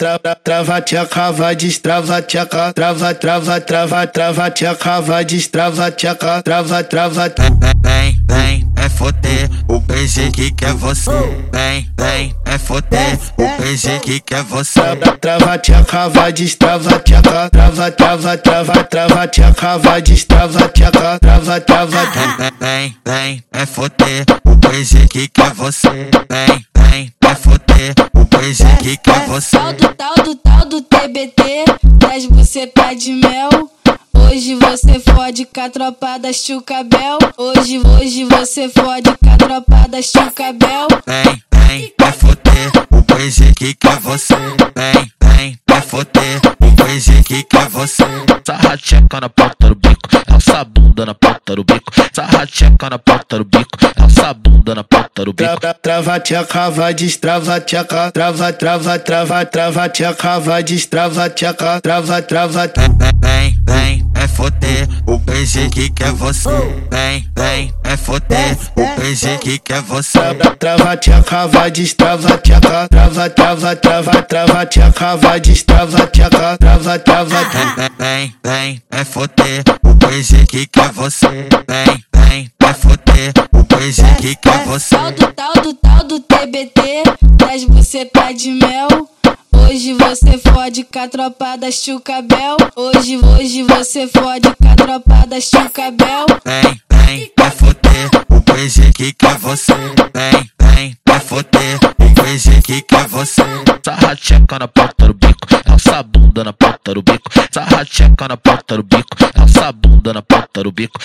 trava, trava, tcheca, vai destrava, tcheca, trava, trava, trava, trava, tcheca, vai destrava, tcheca, trava, trava. Vem, vem, é foder o PG que quer você. Vem, vem, é foder o PG que quer você. Trava, tcheca, vai destrava, tcheca, trava, trava, trava, trava, tcheca, vai destrava, tcheca, trava, trava. Vem, vem, é foder o PG que quer você. Vem, vem, é foder o PG que quer você. Tal do tal do tal do TBT, das buceta de mel. Hoje você fode com a tropa da Chucabel. Hoje, hoje você fode com a tropa da Chucabel. Vem, vem, é foder o PG que quer você. Vem, vem, é foder o PG que quer você. Sarra tcheca na ponta do bico, essa bunda na ponta do bico. Sarra tcheca na ponta do bico, essa bunda na ponta do bico. Trava, trava, tcheca, vai destrava, tcheca, trava, trava, trava, trava, tcheca, vai destrava, tcheca, trava, trava. Vem, vem, é foder o PG que quer você. Vem, vem, é foder o PG que quer você. Trava, trava, tcheca, vai destrava, tcheca, trava, trava, trava, trava, tcheca, vai destrava, tcheca, trava, trava. Vem, vem, é foder PG que quer você. Vem, vem, é foder o PG que quer você. Tal do tal do tal do TBT, das buceta de mel. Hoje você fode com a tropa da Chucabel. Hoje, hoje você fode com a tropa da Chucabel. Vem, vem, é foder o PG que quer você. Vem, vem, é foder o PG que quer você. Sarra tcheca na ponta do bico, essa bunda na ponta do bico. Sarra tcheca na ponta do bico, essa bunda na ponta do bico.